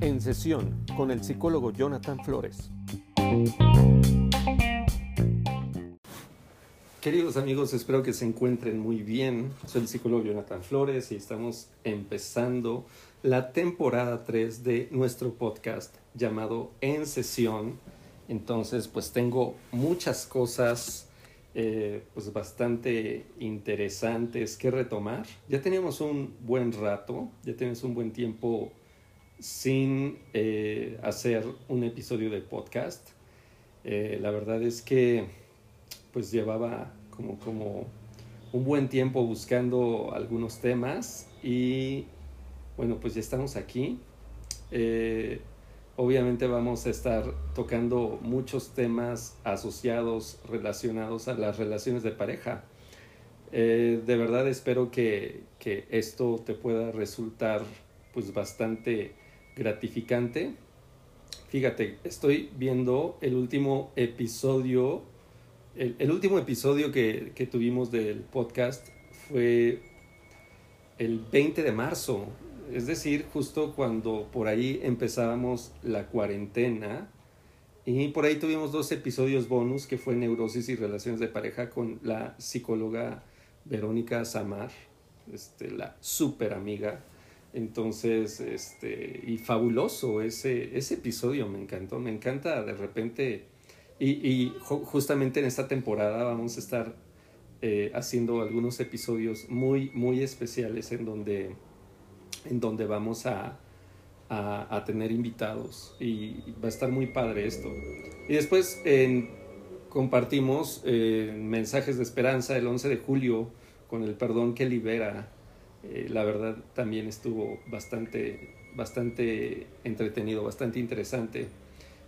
En sesión con el psicólogo Jonathan Flores. Queridos amigos, espero que se encuentren muy bien. Soy el psicólogo Jonathan Flores y estamos empezando la temporada 3 de nuestro podcast llamado En Sesión. Entonces, pues tengo muchas cosas eh, pues bastante interesantes que retomar. Ya teníamos un buen rato, ya tenemos un buen tiempo sin eh, hacer un episodio de podcast. Eh, la verdad es que pues llevaba como, como un buen tiempo buscando algunos temas y bueno, pues ya estamos aquí. Eh, obviamente vamos a estar tocando muchos temas asociados, relacionados a las relaciones de pareja. Eh, de verdad espero que, que, esto te pueda resultar pues bastante gratificante. Fíjate, estoy viendo el último episodio el, último episodio que, que, tuvimos del podcast fue el 20 de marzo, es decir, justo cuando por ahí empezábamos la cuarentena. Y por ahí tuvimos dos episodios bonus que fue Neurosis y Relaciones de Pareja con la psicóloga Verónica Samar, este, la súper amiga. Entonces, este, y fabuloso ese, ese episodio, me encantó, me encanta de repente y, y justamente en esta temporada vamos a estar eh, haciendo algunos episodios muy, muy especiales en donde, en donde vamos a, a, a, tener invitados y va a estar muy padre esto. Y después compartimos eh, mensajes de esperanza el 11 de julio con el perdón que libera. Eh, la verdad también estuvo bastante, bastante entretenido, bastante interesante.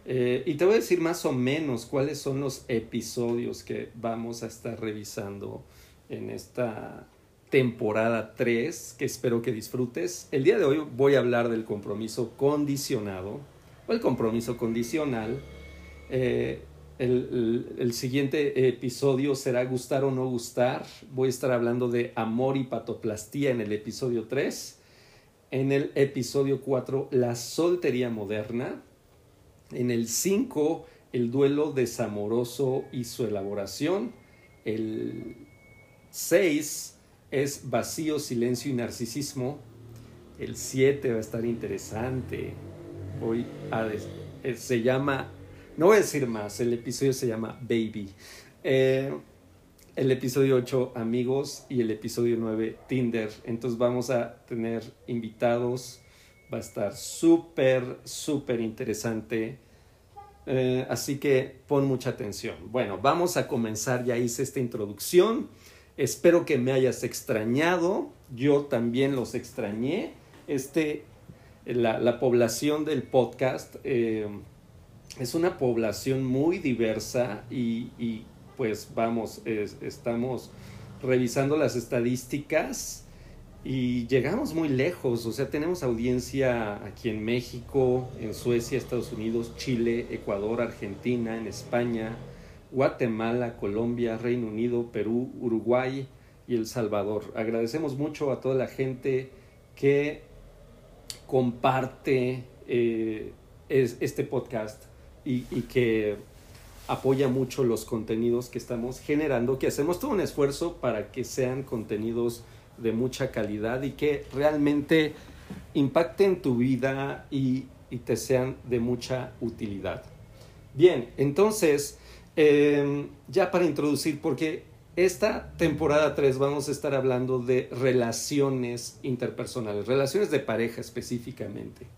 Eh, y te voy a decir más o menos cuáles son los episodios que vamos a estar revisando en esta temporada 3, que espero que disfrutes. El día de hoy voy a hablar del compromiso condicionado o el compromiso condicional. Eh, el, siguiente episodio será gustar o no gustar. Voy a estar hablando de amor y patoplastía en el episodio 3. En el episodio 4, la soltería moderna. En el 5, el duelo desamoroso y su elaboración. El 6 es vacío, silencio y narcisismo. El 7 va a estar interesante. Voy a eh, se llama, no voy a decir más, el episodio se llama Baby. Eh, el episodio 8, amigos, y el episodio 9, Tinder. Entonces vamos a tener invitados Va a estar súper, súper interesante. Eh, así que pon mucha atención. Bueno, vamos a comenzar. Ya hice esta introducción. Espero que me hayas extrañado. Yo también los extrañé. Este, la, la población del podcast eh, es una población muy diversa y, pues vamos, es, estamos revisando las estadísticas y llegamos muy lejos, o sea, tenemos audiencia aquí en México, en Suecia, Estados Unidos, Chile, Ecuador, Argentina, en España, Guatemala, Colombia, Reino Unido, Perú, Uruguay y El Salvador. Agradecemos mucho a toda la gente que comparte eh, es, este podcast y, y que apoya mucho los contenidos que estamos generando, que hacemos todo un esfuerzo para que sean contenidos de mucha calidad y que realmente impacten tu vida y, y te sean de mucha utilidad. Bien, entonces, eh, ya para introducir, porque esta temporada 3 vamos a estar hablando de relaciones interpersonales, relaciones de pareja específicamente.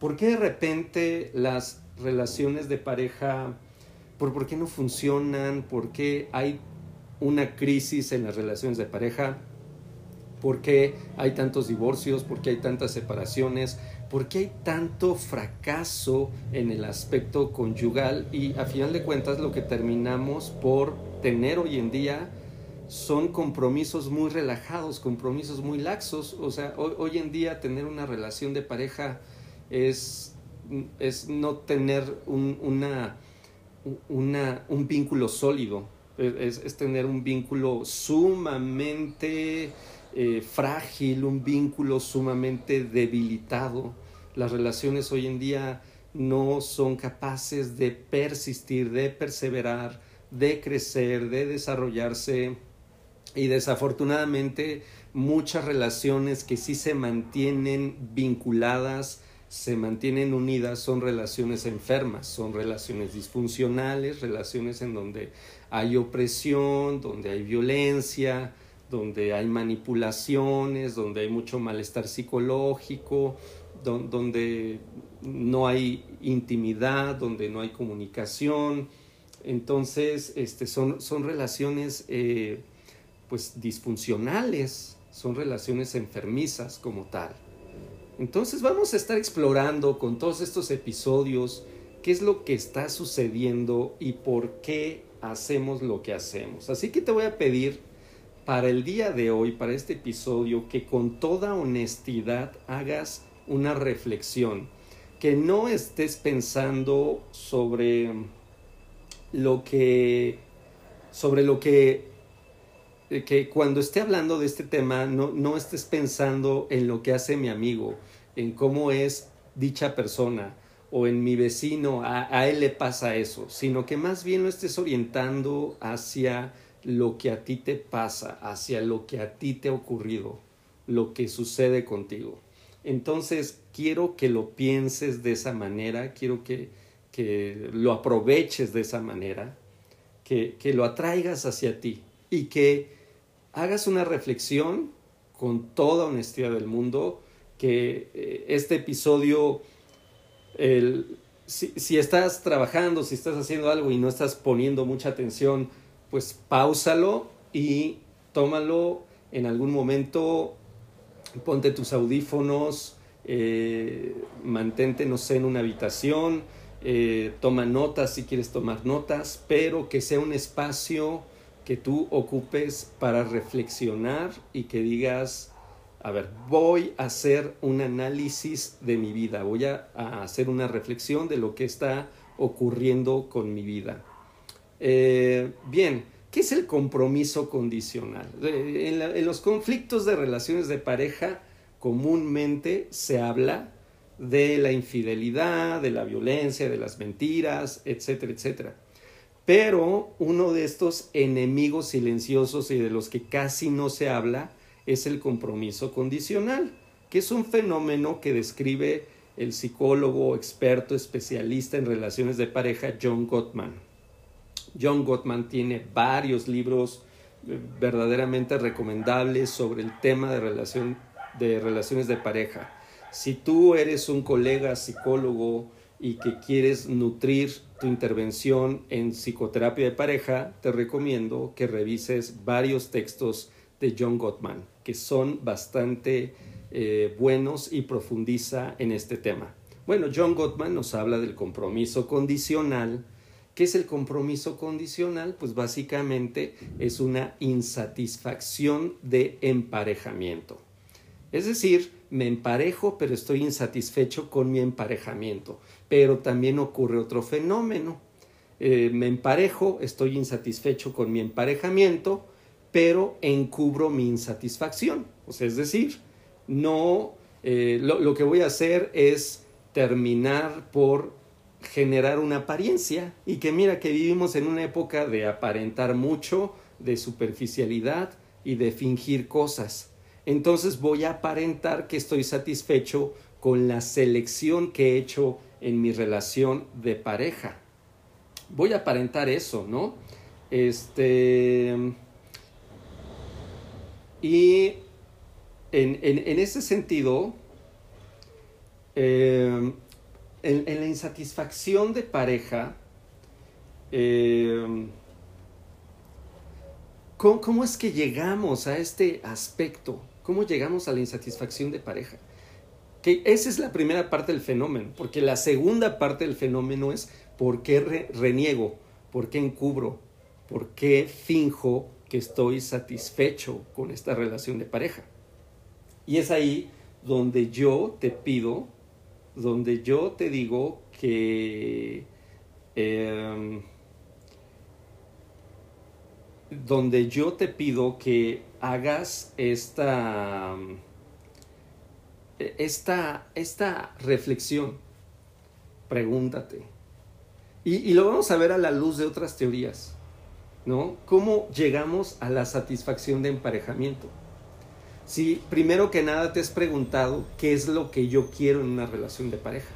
¿Por qué de repente las relaciones de pareja, por qué no funcionan? ¿Por qué hay una crisis en las relaciones de pareja? por qué hay tantos divorcios, por qué hay tantas separaciones, por qué hay tanto fracaso en el aspecto conyugal y a final de cuentas lo que terminamos por tener hoy en día son compromisos muy relajados, compromisos muy laxos. O sea, hoy, en día tener una relación de pareja es, es no tener un, una, un vínculo sólido. es, tener un vínculo sumamente eh, frágil, un vínculo sumamente debilitado. Las relaciones hoy en día no son capaces de persistir, de perseverar, de crecer, de desarrollarse. Y desafortunadamente muchas relaciones que sí se mantienen vinculadas, se mantienen unidas, son relaciones enfermas, son relaciones disfuncionales, relaciones en donde hay opresión, donde hay violencia, donde hay manipulaciones, donde hay mucho malestar psicológico, donde no hay intimidad, donde no hay comunicación. Entonces, este, son, son relaciones eh, pues disfuncionales, son relaciones enfermizas como tal. Entonces vamos a estar explorando con todos estos episodios qué es lo que está sucediendo y por qué hacemos lo que hacemos. Así que te voy a pedir para el día de hoy, para este episodio, que con toda honestidad hagas una reflexión, que no estés pensando sobre lo que sobre lo que que cuando esté hablando de este tema no, no estés pensando en lo que hace mi amigo, en cómo es dicha persona o en mi vecino, a, a él le pasa eso, sino que más bien lo estés orientando hacia lo que a ti te pasa, hacia lo que a ti te ha ocurrido, lo que sucede contigo. Entonces, quiero que lo pienses de esa manera, quiero que, que lo aproveches de esa manera, que, que lo atraigas hacia ti y que hagas una reflexión con toda honestidad del mundo, que eh, este episodio, el, si, si, estás trabajando, si estás haciendo algo y no estás poniendo mucha atención, pues pausalo y tómalo en algún momento, ponte tus audífonos, eh, mantente, no sé, en una habitación, eh, toma notas si quieres tomar notas, pero que sea un espacio que tú ocupes para reflexionar y que digas, a ver, voy a hacer un análisis de mi vida, voy a, hacer una reflexión de lo que está ocurriendo con mi vida. Eh, bien, ¿qué es el compromiso condicional? En los conflictos de relaciones de pareja comúnmente se habla de la infidelidad, de la violencia, de las mentiras, etcétera, etcétera. Pero uno de estos enemigos silenciosos y de los que casi no se habla es el compromiso condicional, que es un fenómeno que describe el psicólogo experto especialista en relaciones de pareja John Gottman. John Gottman tiene varios libros eh, verdaderamente recomendables sobre el tema de, relación, de relaciones de pareja. Si tú eres un colega psicólogo y que quieres nutrir tu intervención en psicoterapia de pareja, te recomiendo que revises varios textos de John Gottman, que son bastante eh, buenos y profundiza en este tema. Bueno, John Gottman nos habla del compromiso condicional. ¿Qué es el compromiso condicional? Pues básicamente es una insatisfacción de emparejamiento. Es decir, me emparejo, pero estoy insatisfecho con mi emparejamiento. Pero también ocurre otro fenómeno. Eh, me emparejo, estoy insatisfecho con mi emparejamiento, pero encubro mi insatisfacción. O sea, es decir, no, eh, lo, lo que voy a hacer es terminar por generar una apariencia y que mira que vivimos en una época de aparentar mucho, de superficialidad y de fingir cosas entonces voy a aparentar que estoy satisfecho con la selección que he hecho en mi relación de pareja. Voy a aparentar eso, ¿no? Este. Y en, ese sentido, em, en, la insatisfacción de pareja, em, ¿cómo es que llegamos a este aspecto? ¿Cómo llegamos a la insatisfacción de pareja? Que esa es la primera parte del fenómeno, porque la segunda parte del fenómeno es por qué reniego, por qué encubro, por qué finjo que estoy satisfecho con esta relación de pareja. Y es ahí donde yo te pido, donde yo te digo que em, donde yo te pido que hagas esta, esta, esta reflexión. Pregúntate. Y, y, lo vamos a ver a la luz de otras teorías, ¿no? ¿Cómo llegamos a la satisfacción de emparejamiento? Si primero que nada te has preguntado qué es lo que yo quiero en una relación de pareja,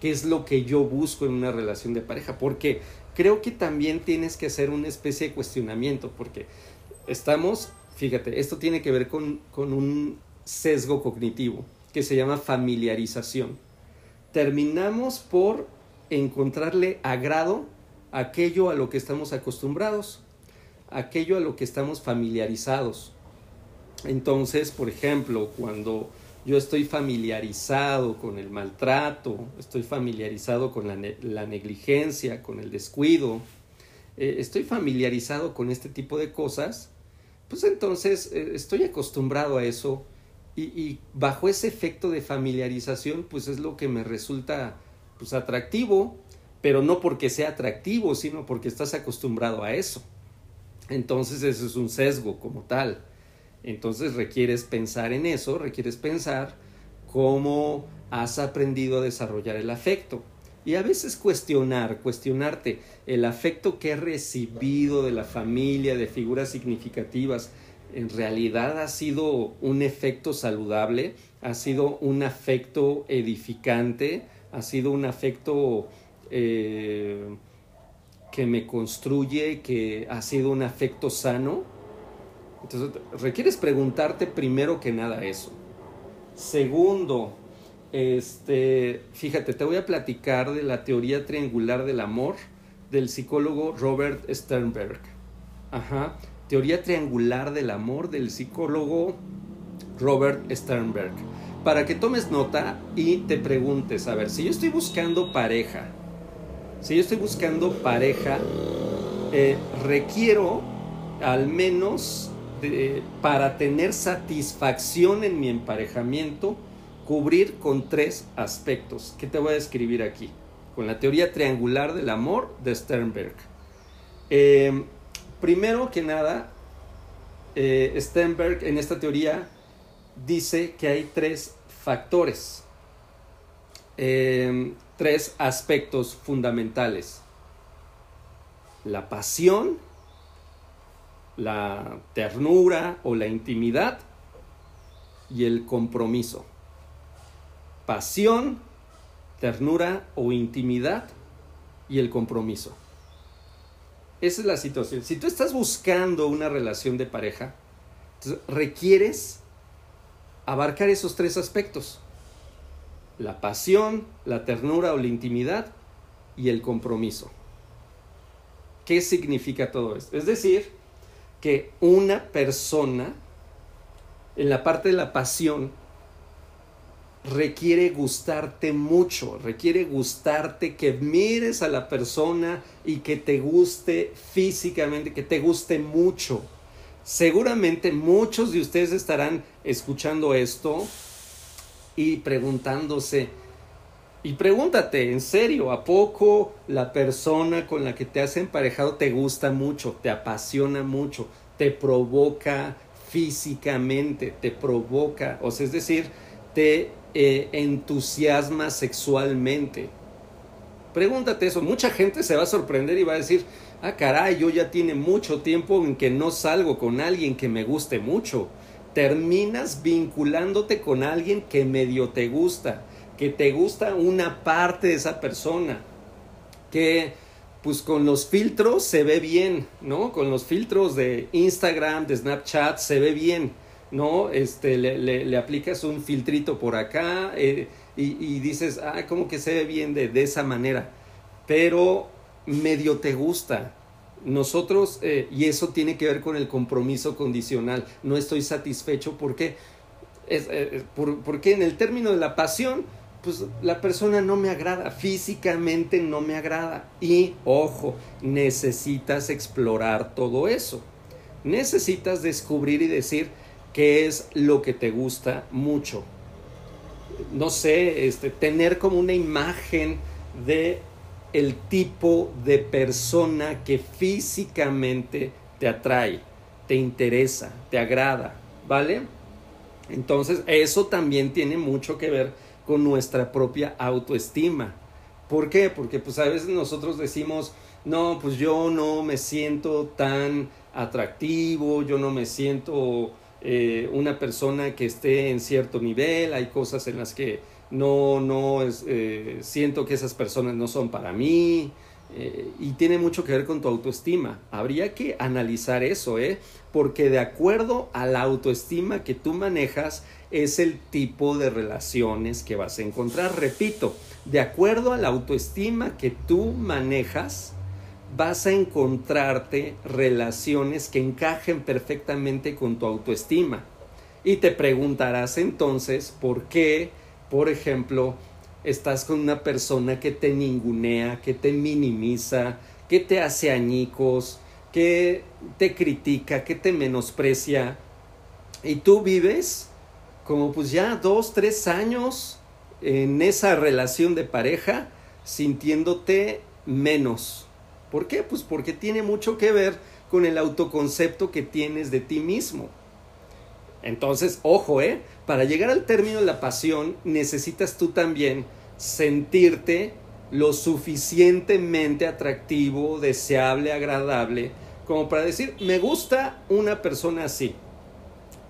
qué es lo que yo busco en una relación de pareja, porque creo que también tienes que hacer una especie de cuestionamiento, porque estamos, fíjate, esto tiene que ver con, con un sesgo cognitivo que se llama familiarización. Terminamos por encontrarle agrado aquello a lo que estamos acostumbrados, aquello a lo que estamos familiarizados. Entonces, por ejemplo, cuando yo estoy familiarizado con el maltrato, estoy familiarizado con la, la negligencia, con el descuido, eh, estoy familiarizado con este tipo de cosas, pues entonces eh, estoy acostumbrado a eso y, y, bajo ese efecto de familiarización, pues es lo que me resulta pues atractivo, pero no porque sea atractivo, sino porque estás acostumbrado a eso. Entonces eso es un sesgo como tal. Entonces requieres pensar en eso, requieres pensar cómo has aprendido a desarrollar el afecto. Y a veces cuestionar, cuestionarte el afecto que he recibido de la familia, de figuras significativas, en realidad ha sido un efecto saludable, ha sido un afecto edificante, ha sido un afecto eh, que me construye, que ha sido un afecto sano. Entonces, requieres preguntarte primero que nada eso. Segundo, este, fíjate, te voy a platicar de la teoría triangular del amor del psicólogo Robert Sternberg. Ajá, teoría triangular del amor del psicólogo Robert Sternberg. Para que tomes nota y te preguntes, a ver, si yo estoy buscando pareja, si yo estoy buscando pareja, eh, requiero al menos para tener satisfacción en mi emparejamiento, cubrir con tres aspectos que te voy a describir aquí, con la teoría triangular del amor de Sternberg. Em, primero que nada, eh, Sternberg en esta teoría dice que hay tres factores, em, tres aspectos fundamentales. La pasión, la ternura o la intimidad y el compromiso. Pasión, ternura o intimidad y el compromiso. Esa es la situación. Si tú estás buscando una relación de pareja, requieres abarcar esos tres aspectos. La pasión, la ternura o la intimidad y el compromiso. ¿Qué significa todo esto? Es decir, que una persona, en la parte de la pasión, requiere gustarte mucho, requiere gustarte que mires a la persona y que te guste físicamente, que te guste mucho. Seguramente muchos de ustedes estarán escuchando esto y preguntándose, y pregúntate, en serio, ¿a poco la persona con la que te has emparejado te gusta mucho, te apasiona mucho, te provoca físicamente, te provoca, o sea, es decir, te eh, entusiasma sexualmente? Pregúntate eso, mucha gente se va a sorprender y va a decir, ah, caray, yo ya tiene mucho tiempo en que no salgo con alguien que me guste mucho. Terminas vinculándote con alguien que medio te gusta que te gusta una parte de esa persona, que pues con los filtros se ve bien, ¿no? Con los filtros de Instagram, de Snapchat se ve bien, ¿no? Este, le, aplicas un filtrito por acá eh, y, dices, ah, como que se ve bien de, de, esa manera, pero medio te gusta. Nosotros, eh, y eso tiene que ver con el compromiso condicional, no estoy satisfecho porque, es, eh, por, porque en el término de la pasión, pues la persona no me agrada, físicamente no me agrada. Y, ojo, necesitas explorar todo eso. Necesitas descubrir y decir qué es lo que te gusta mucho. No sé, este, tener como una imagen de el tipo de persona que físicamente te atrae, te interesa, te agrada, ¿vale? Entonces, eso también tiene mucho que ver con nuestra propia autoestima. ¿Por qué? Porque pues a veces nosotros decimos, no, pues yo no me siento tan atractivo, yo no me siento eh, una persona que esté en cierto nivel, hay cosas en las que no, no eh, siento que esas personas no son para mí, eh, y tiene mucho que ver con tu autoestima. Habría que analizar eso, ¿eh? Porque de acuerdo a la autoestima que tú manejas, es el tipo de relaciones que vas a encontrar. Repito, de acuerdo a la autoestima que tú manejas, vas a encontrarte relaciones que encajen perfectamente con tu autoestima. Y te preguntarás entonces por qué, por ejemplo, estás con una persona que te ningunea, que te minimiza, que te hace añicos, que te critica, que te menosprecia. Y tú vives como pues ya dos, tres años en esa relación de pareja sintiéndote menos. ¿Por qué? Pues porque tiene mucho que ver con el autoconcepto que tienes de ti mismo. Entonces, ojo, ¿eh? Para llegar al término de la pasión, necesitas tú también sentirte lo suficientemente atractivo, deseable, agradable, como para decir, me gusta una persona así,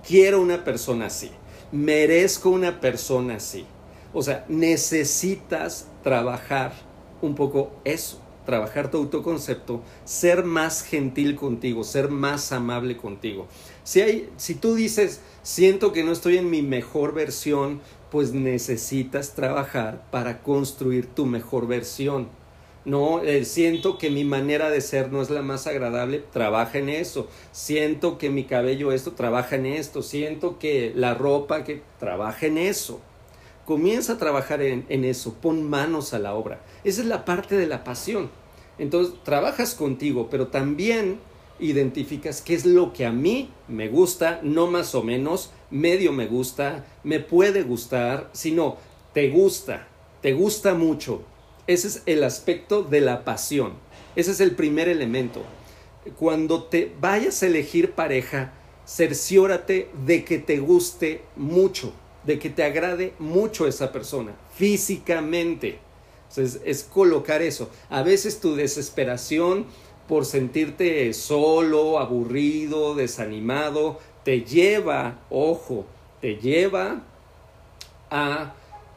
quiero una persona así, merezco una persona así. O sea, necesitas trabajar un poco eso, trabajar tu autoconcepto, ser más gentil contigo, ser más amable contigo. Si, hay, si tú dices, siento que no estoy en mi mejor versión, pues necesitas trabajar para construir tu mejor versión. No, eh, siento que mi manera de ser no es la más agradable, trabaja en eso. Siento que mi cabello esto, trabaja en esto. Siento que la ropa, que trabaja en eso. Comienza a trabajar en, en eso, pon manos a la obra. Esa es la parte de la pasión. Entonces, trabajas contigo, pero también identificas qué es lo que a mí me gusta, no más o menos, medio me gusta, me puede gustar, sino te gusta, te gusta mucho. Ese es el aspecto de la pasión. Ese es el primer elemento. Cuando te vayas a elegir pareja, cerciórate de que te guste mucho, de que te agrade mucho esa persona, físicamente. Entonces, es colocar eso. A veces tu desesperación por sentirte solo, aburrido, desanimado, te lleva, ojo, te lleva a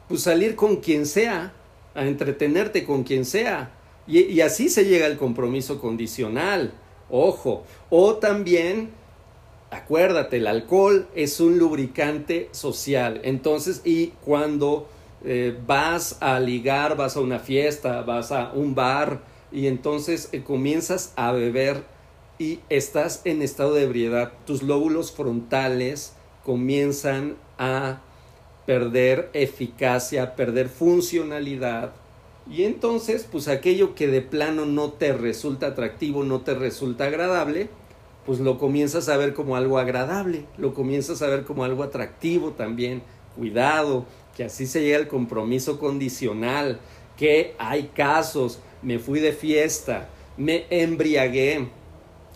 pues, salir con quien sea, a entretenerte con quien sea. Y, así se llega al compromiso condicional, ojo. O también, acuérdate, el alcohol es un lubricante social. Entonces, y cuando eh, vas a ligar, vas a una fiesta, vas a un bar, y entonces eh, comienzas a beber y estás en estado de ebriedad, tus lóbulos frontales comienzan a perder eficacia, perder funcionalidad. Y entonces, pues aquello que de plano no te resulta atractivo, no te resulta agradable, pues lo comienzas a ver como algo agradable, lo comienzas a ver como algo atractivo también. Cuidado, que así se llega al compromiso condicional, que hay casos me fui de fiesta, me embriagué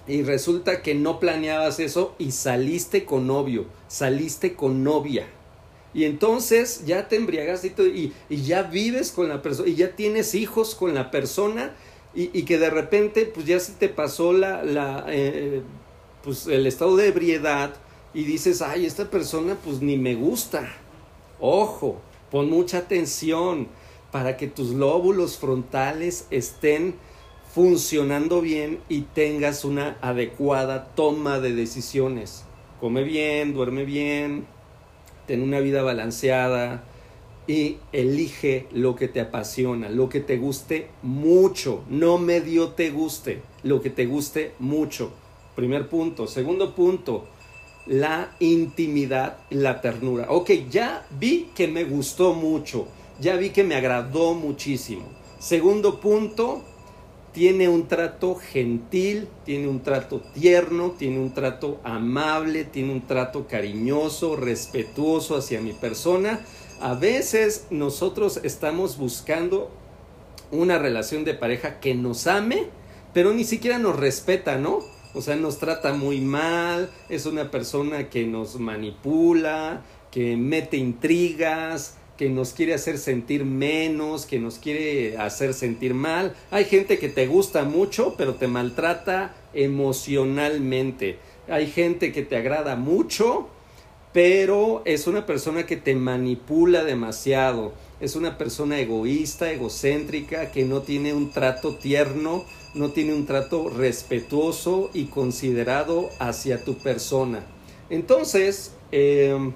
y resulta que no planeabas eso y saliste con novio, saliste con novia. Y entonces ya te embriagaste y, y, ya vives con la persona y ya tienes hijos con la persona y, y, que de repente pues ya se te pasó la, la eh, pues el estado de ebriedad y dices, ay, esta persona pues ni me gusta. Ojo, pon mucha atención para que tus lóbulos frontales estén funcionando bien y tengas una adecuada toma de decisiones. Come bien, duerme bien, ten una vida balanceada y elige lo que te apasiona, lo que te guste mucho, no medio te guste, lo que te guste mucho. Primer punto. Segundo punto, la intimidad, la ternura. Ok, ya vi que me gustó mucho ya vi que me agradó muchísimo. Segundo punto, tiene un trato gentil, tiene un trato tierno, tiene un trato amable, tiene un trato cariñoso, respetuoso hacia mi persona. A veces nosotros estamos buscando una relación de pareja que nos ame, pero ni siquiera nos respeta, ¿no? O sea, nos trata muy mal, es una persona que nos manipula, que mete intrigas, que nos quiere hacer sentir menos, que nos quiere hacer sentir mal. Hay gente que te gusta mucho, pero te maltrata emocionalmente. Hay gente que te agrada mucho, pero es una persona que te manipula demasiado. Es una persona egoísta, egocéntrica, que no tiene un trato tierno, no tiene un trato respetuoso y considerado hacia tu persona. Entonces, em,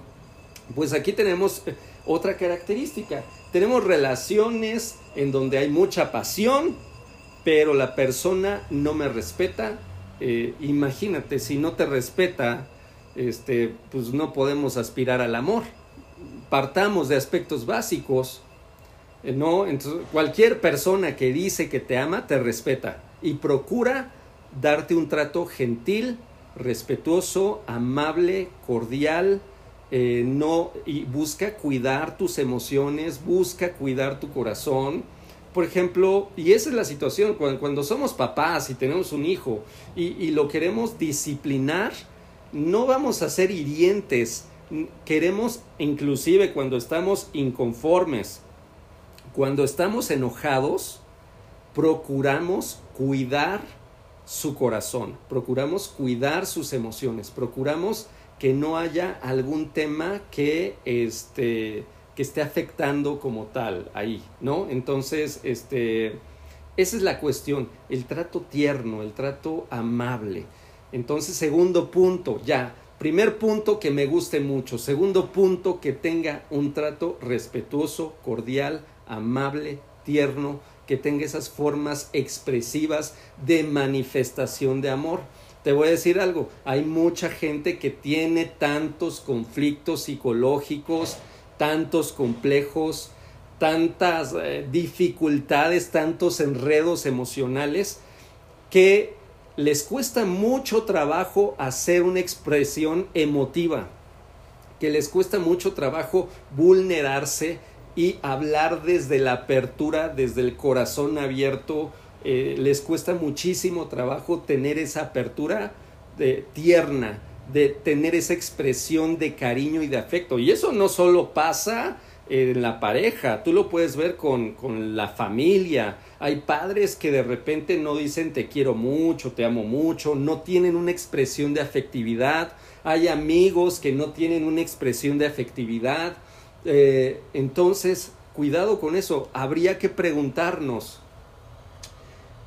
pues aquí tenemos otra característica. Tenemos relaciones en donde hay mucha pasión, pero la persona no me respeta. Eh, imagínate, si no te respeta, este, pues no podemos aspirar al amor. Partamos de aspectos básicos, eh, ¿no? Entonces, cualquier persona que dice que te ama, te respeta y procura darte un trato gentil, respetuoso, amable, cordial, eh, no, y busca cuidar tus emociones, busca cuidar tu corazón. Por ejemplo, y esa es la situación, cuando, cuando somos papás y tenemos un hijo y, y lo queremos disciplinar, no vamos a ser hirientes. Queremos, inclusive cuando estamos inconformes, cuando estamos enojados, procuramos cuidar su corazón, procuramos cuidar sus emociones, procuramos que no haya algún tema que este que esté afectando como tal ahí, ¿no? Entonces, este esa es la cuestión, el trato tierno, el trato amable. Entonces, segundo punto, ya, primer punto que me guste mucho, segundo punto que tenga un trato respetuoso, cordial, amable, tierno, que tenga esas formas expresivas de manifestación de amor. Te voy a decir algo, hay mucha gente que tiene tantos conflictos psicológicos, tantos complejos, tantas eh, dificultades, tantos enredos emocionales, que les cuesta mucho trabajo hacer una expresión emotiva, que les cuesta mucho trabajo vulnerarse y hablar desde la apertura, desde el corazón abierto, eh, les cuesta muchísimo trabajo tener esa apertura de, tierna, de tener esa expresión de cariño y de afecto. Y eso no solo pasa en la pareja, tú lo puedes ver con, con la familia. Hay padres que de repente no dicen te quiero mucho, te amo mucho, no tienen una expresión de afectividad. Hay amigos que no tienen una expresión de afectividad. Eh, entonces, cuidado con eso. Habría que preguntarnos,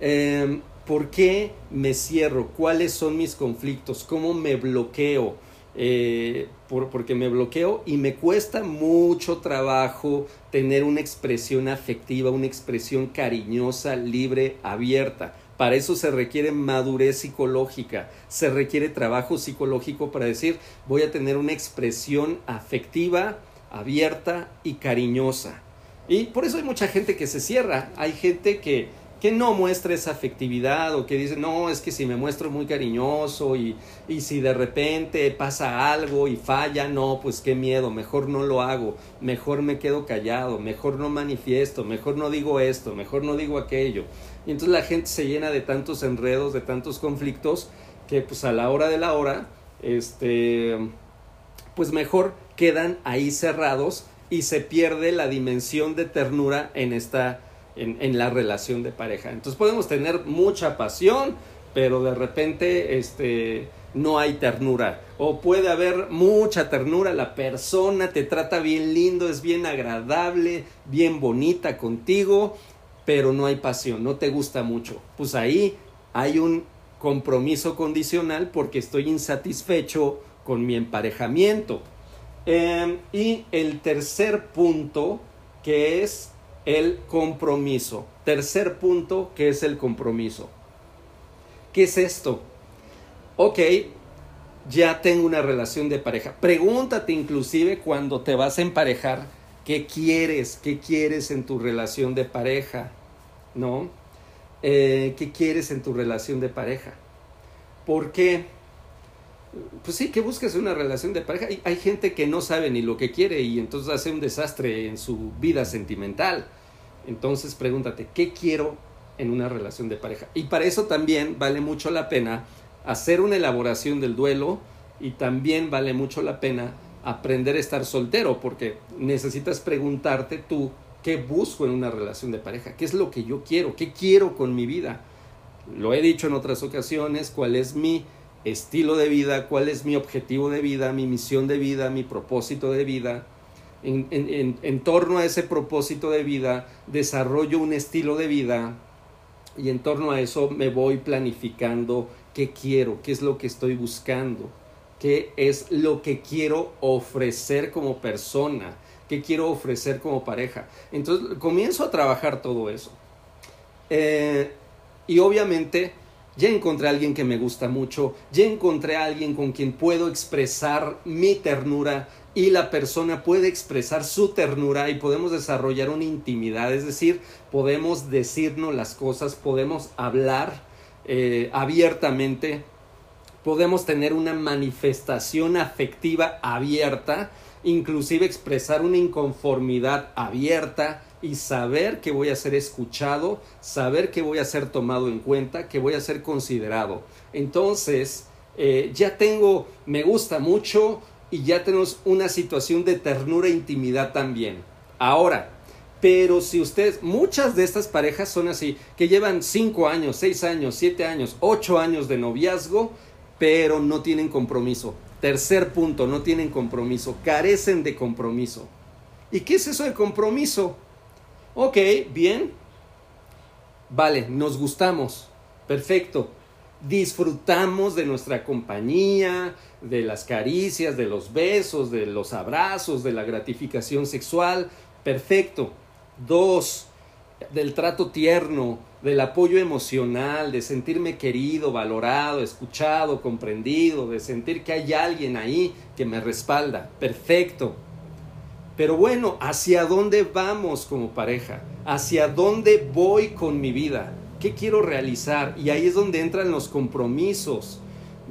em, ¿por qué me cierro? ¿Cuáles son mis conflictos? ¿Cómo me bloqueo? Eh, porque me bloqueo y me cuesta mucho trabajo tener una expresión afectiva, una expresión cariñosa, libre, abierta. Para eso se requiere madurez psicológica, se requiere trabajo psicológico para decir voy a tener una expresión afectiva, abierta y cariñosa. Y por eso hay mucha gente que se cierra, hay gente que, que no muestra esa afectividad o que dice, no, es que si me muestro muy cariñoso y, y si de repente pasa algo y falla, no, pues qué miedo, mejor no lo hago, mejor me quedo callado, mejor no manifiesto, mejor no digo esto, mejor no digo aquello. Y entonces la gente se llena de tantos enredos, de tantos conflictos, que pues a la hora de la hora, este, pues mejor quedan ahí cerrados y se pierde la dimensión de ternura en esta en, la relación de pareja. Entonces podemos tener mucha pasión, pero de repente este no hay ternura o puede haber mucha ternura, la persona te trata bien lindo, es bien agradable, bien bonita contigo, pero no hay pasión, no te gusta mucho. Pues ahí hay un compromiso condicional porque estoy insatisfecho con mi emparejamiento. Em, y el tercer punto, que es el compromiso. Tercer punto, que es el compromiso. ¿Qué es esto? Ok, ya tengo una relación de pareja. Pregúntate inclusive cuando te vas a emparejar, ¿qué quieres? ¿Qué quieres en tu relación de pareja? ¿No? Eh, ¿Qué quieres en tu relación de pareja? ¿Por qué? pues sí, que busques una relación de pareja. Hay, hay gente que no sabe ni lo que quiere y entonces hace un desastre en su vida sentimental. Entonces pregúntate, ¿qué quiero en una relación de pareja? Y para eso también vale mucho la pena hacer una elaboración del duelo y también vale mucho la pena aprender a estar soltero porque necesitas preguntarte tú qué busco en una relación de pareja, qué es lo que yo quiero, qué quiero con mi vida. Lo he dicho en otras ocasiones, cuál es mi estilo de vida, cuál es mi objetivo de vida, mi misión de vida, mi propósito de vida. En, en, torno a ese propósito de vida, desarrollo un estilo de vida y en torno a eso me voy planificando qué quiero, qué es lo que estoy buscando, qué es lo que quiero ofrecer como persona, qué quiero ofrecer como pareja. Entonces comienzo a trabajar todo eso. Eh, y obviamente ya encontré a alguien que me gusta mucho, ya encontré a alguien con quien puedo expresar mi ternura y la persona puede expresar su ternura y podemos desarrollar una intimidad, es decir, podemos decirnos las cosas, podemos hablar eh, abiertamente, podemos tener una manifestación afectiva abierta, inclusive expresar una inconformidad abierta, y saber que voy a ser escuchado, saber que voy a ser tomado en cuenta, que voy a ser considerado. Entonces, eh, ya tengo, me gusta mucho y ya tenemos una situación de ternura e intimidad también. Ahora, pero si ustedes, muchas de estas parejas son así, que llevan 5 años, 6 años, 7 años, 8 años de noviazgo, pero no tienen compromiso. Tercer punto, no tienen compromiso, carecen de compromiso. ¿Y qué es eso de compromiso? Ok, bien. Vale, nos gustamos. Perfecto. Disfrutamos de nuestra compañía, de las caricias, de los besos, de los abrazos, de la gratificación sexual. Perfecto. Dos, del trato tierno, del apoyo emocional, de sentirme querido, valorado, escuchado, comprendido, de sentir que hay alguien ahí que me respalda. Perfecto. Pero bueno, ¿hacia dónde vamos como pareja? ¿Hacia dónde voy con mi vida? ¿Qué quiero realizar? Y ahí es donde entran los compromisos.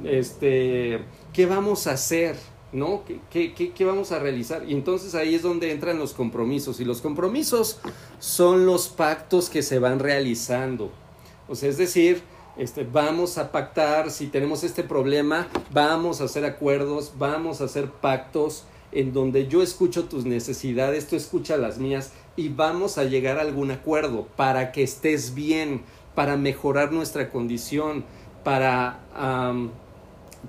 Este, ¿qué vamos a hacer? ¿No? ¿Qué, qué, qué vamos a realizar? Y entonces ahí es donde entran los compromisos. Y los compromisos son los pactos que se van realizando. O sea, es decir, este, vamos a pactar, si tenemos este problema, vamos a hacer acuerdos, vamos a hacer pactos en donde yo escucho tus necesidades, tú escuchas las mías y vamos a llegar a algún acuerdo para que estés bien, para mejorar nuestra condición, para,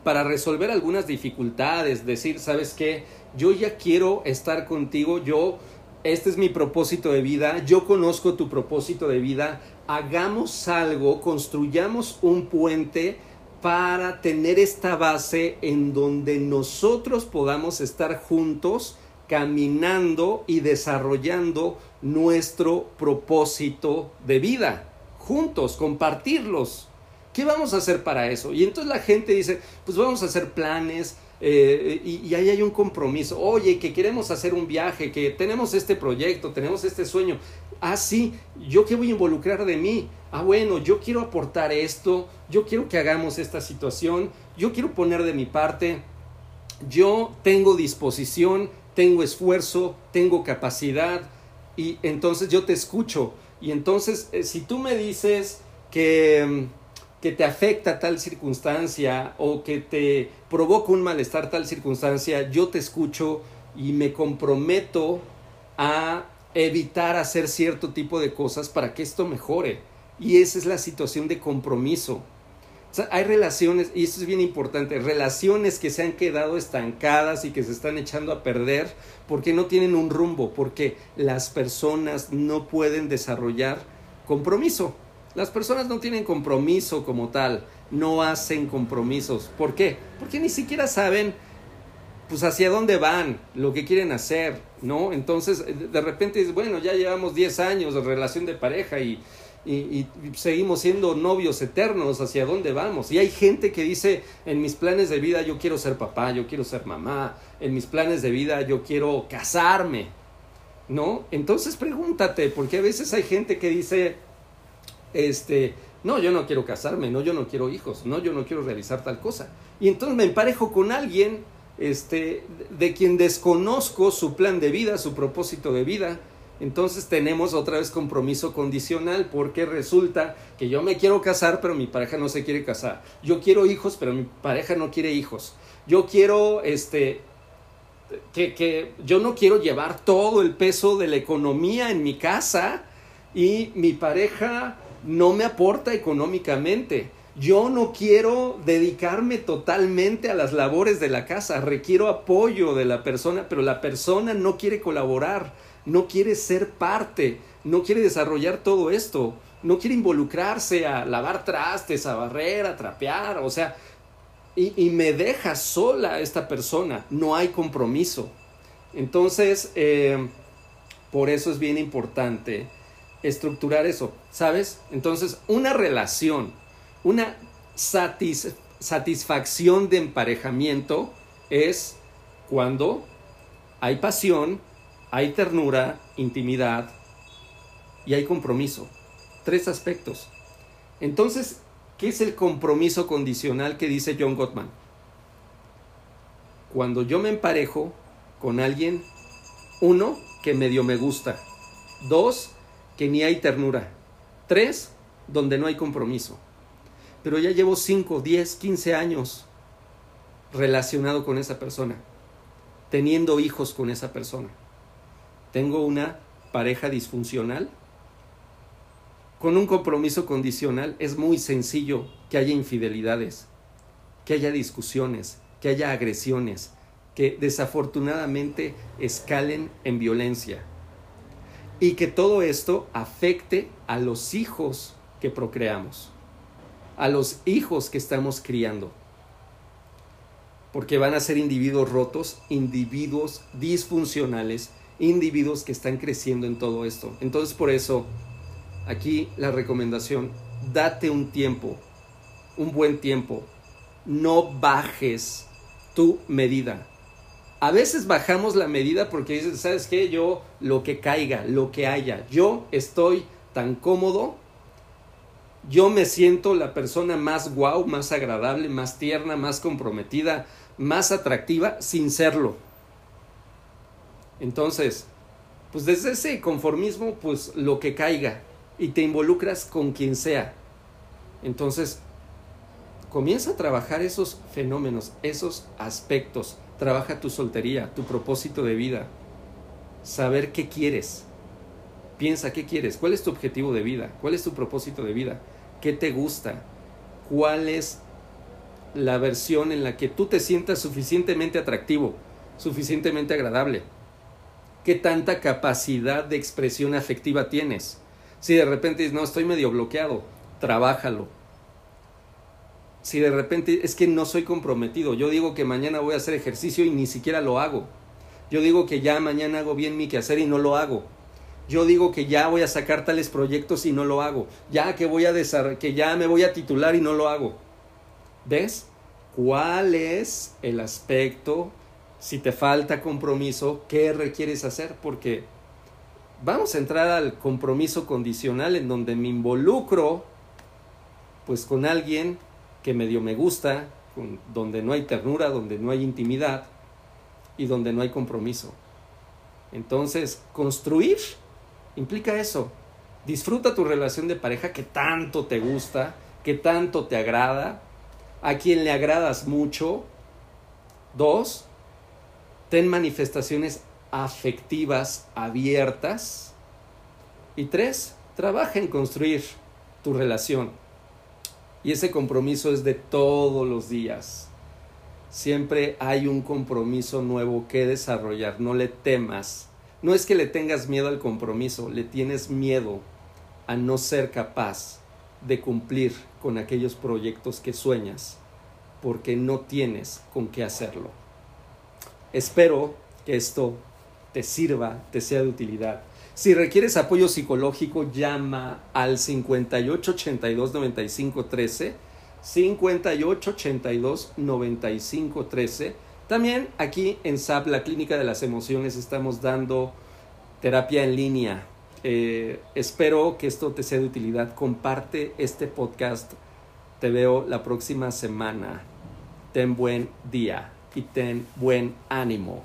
para resolver algunas dificultades, decir, ¿sabes qué? Yo ya quiero estar contigo, yo, este es mi propósito de vida, yo conozco tu propósito de vida, hagamos algo, construyamos un puente, para tener esta base en donde nosotros podamos estar juntos caminando y desarrollando nuestro propósito de vida, juntos, compartirlos. ¿Qué vamos a hacer para eso? Y entonces la gente dice, pues vamos a hacer planes, eh, y, y, ahí hay un compromiso. Oye, que queremos hacer un viaje, que tenemos este proyecto, tenemos este sueño. Ah, sí, yo qué voy a involucrar de mí ah, bueno, yo quiero aportar esto, yo quiero que hagamos esta situación, yo quiero poner de mi parte, yo tengo disposición, tengo esfuerzo, tengo capacidad y entonces yo te escucho. Y entonces, eh, si tú me dices que, mm, que te afecta tal circunstancia o que te provoca un malestar tal circunstancia, yo te escucho y me comprometo a evitar hacer cierto tipo de cosas para que esto mejore. Y esa es la situación de compromiso. Hay relaciones, y esto es bien importante, relaciones que se han quedado estancadas y que se están echando a perder porque no tienen un rumbo, porque las personas no pueden desarrollar compromiso. Las personas no tienen compromiso como tal, no hacen compromisos. ¿Por qué? Porque ni siquiera saben pues hacia dónde van, lo que quieren hacer, ¿no? Entonces, de repente dices, bueno, ya llevamos 10 años de relación de pareja y, y, seguimos siendo novios eternos, ¿hacia dónde vamos? Y hay gente que dice, en mis planes de vida yo quiero ser papá, yo quiero ser mamá, en mis planes de vida yo quiero casarme, ¿no? Entonces pregúntate, porque a veces hay gente que dice, este, no, yo no quiero casarme, no, yo no quiero hijos, no, yo no quiero realizar tal cosa. Y entonces me emparejo con alguien, este, de quien desconozco su plan de vida, su propósito de vida, Entonces tenemos otra vez compromiso condicional porque resulta que yo me quiero casar pero mi pareja no se quiere casar. Yo quiero hijos pero mi pareja no quiere hijos. Yo quiero este que, que yo no quiero llevar todo el peso de la economía en mi casa y mi pareja no me aporta económicamente. Yo no quiero dedicarme totalmente a las labores de la casa, requiero apoyo de la persona, pero la persona no quiere colaborar, no quiere ser parte, no quiere desarrollar todo esto, no quiere involucrarse a lavar trastes, a barrer, a trapear, o sea, y, me deja sola esta persona, no hay compromiso. Entonces, eh, por eso es bien importante estructurar eso, ¿sabes? Entonces, una relación, una satisfacción de emparejamiento es cuando hay pasión, hay ternura, intimidad y hay compromiso. Tres aspectos. Entonces, ¿qué es el compromiso condicional que dice John Gottman? Cuando yo me emparejo con alguien, uno, que medio me gusta. Dos, que ni hay ternura. Tres, donde no hay compromiso. Pero ya llevo 5, 10, 15 años relacionado con esa persona, teniendo hijos con esa persona. Tengo una pareja disfuncional. Con un compromiso condicional es muy sencillo que haya infidelidades, que haya discusiones, que haya agresiones, que desafortunadamente escalen en violencia y que todo esto afecte a los hijos que procreamos, a los hijos que estamos criando, porque van a ser individuos rotos, individuos disfuncionales, individuos que están creciendo en todo esto. Entonces por eso, aquí la recomendación, date un tiempo, un buen tiempo, no bajes tu medida, a veces bajamos la medida porque dices, ¿sabes qué? Yo lo que caiga, lo que haya, yo estoy tan cómodo, yo me siento la persona más guau, más agradable, más tierna, más comprometida, más atractiva sin serlo. Entonces, pues desde ese conformismo, pues lo que caiga y te involucras con quien sea. Entonces, comienza a trabajar esos fenómenos, esos aspectos Trabaja tu soltería, tu propósito de vida. Saber qué quieres. Piensa qué quieres. ¿Cuál es tu objetivo de vida? ¿Cuál es tu propósito de vida? ¿Qué te gusta? ¿Cuál es la versión en la que tú te sientas suficientemente atractivo, suficientemente agradable? ¿Qué tanta capacidad de expresión afectiva tienes? Si de repente dices, no, estoy medio bloqueado, trabájalo, si de repente es que no soy comprometido, yo digo que mañana voy a hacer ejercicio y ni siquiera lo hago. Yo digo que ya mañana hago bien mi quehacer y no lo hago. Yo digo que ya voy a sacar tales proyectos y no lo hago. Ya que voy a que ya me voy a titular y no lo hago. ¿Ves? ¿Cuál es el aspecto si te falta compromiso, qué requieres hacer? Porque vamos a entrar al compromiso condicional en donde me involucro pues con alguien que medio me gusta, donde no hay ternura, donde no hay intimidad y donde no hay compromiso. Entonces, construir implica eso. Disfruta tu relación de pareja que tanto te gusta, que tanto te agrada, a quien le agradas mucho. Dos, ten manifestaciones afectivas abiertas. Y tres, trabaja en construir tu relación. Y ese compromiso es de todos los días. Siempre hay un compromiso nuevo que desarrollar. No le temas. No es que le tengas miedo al compromiso, le tienes miedo a no ser capaz de cumplir con aquellos proyectos que sueñas, porque no tienes con qué hacerlo. Espero que esto te sirva, te sea de utilidad. Si requieres apoyo psicológico, llama al 5882 9513. 5882 9513. También aquí en SAP, la Clínica de las Emociones, estamos dando terapia en línea. Eh, espero que esto te sea de utilidad. Comparte este podcast. Te veo la próxima semana. Ten buen día y ten buen ánimo.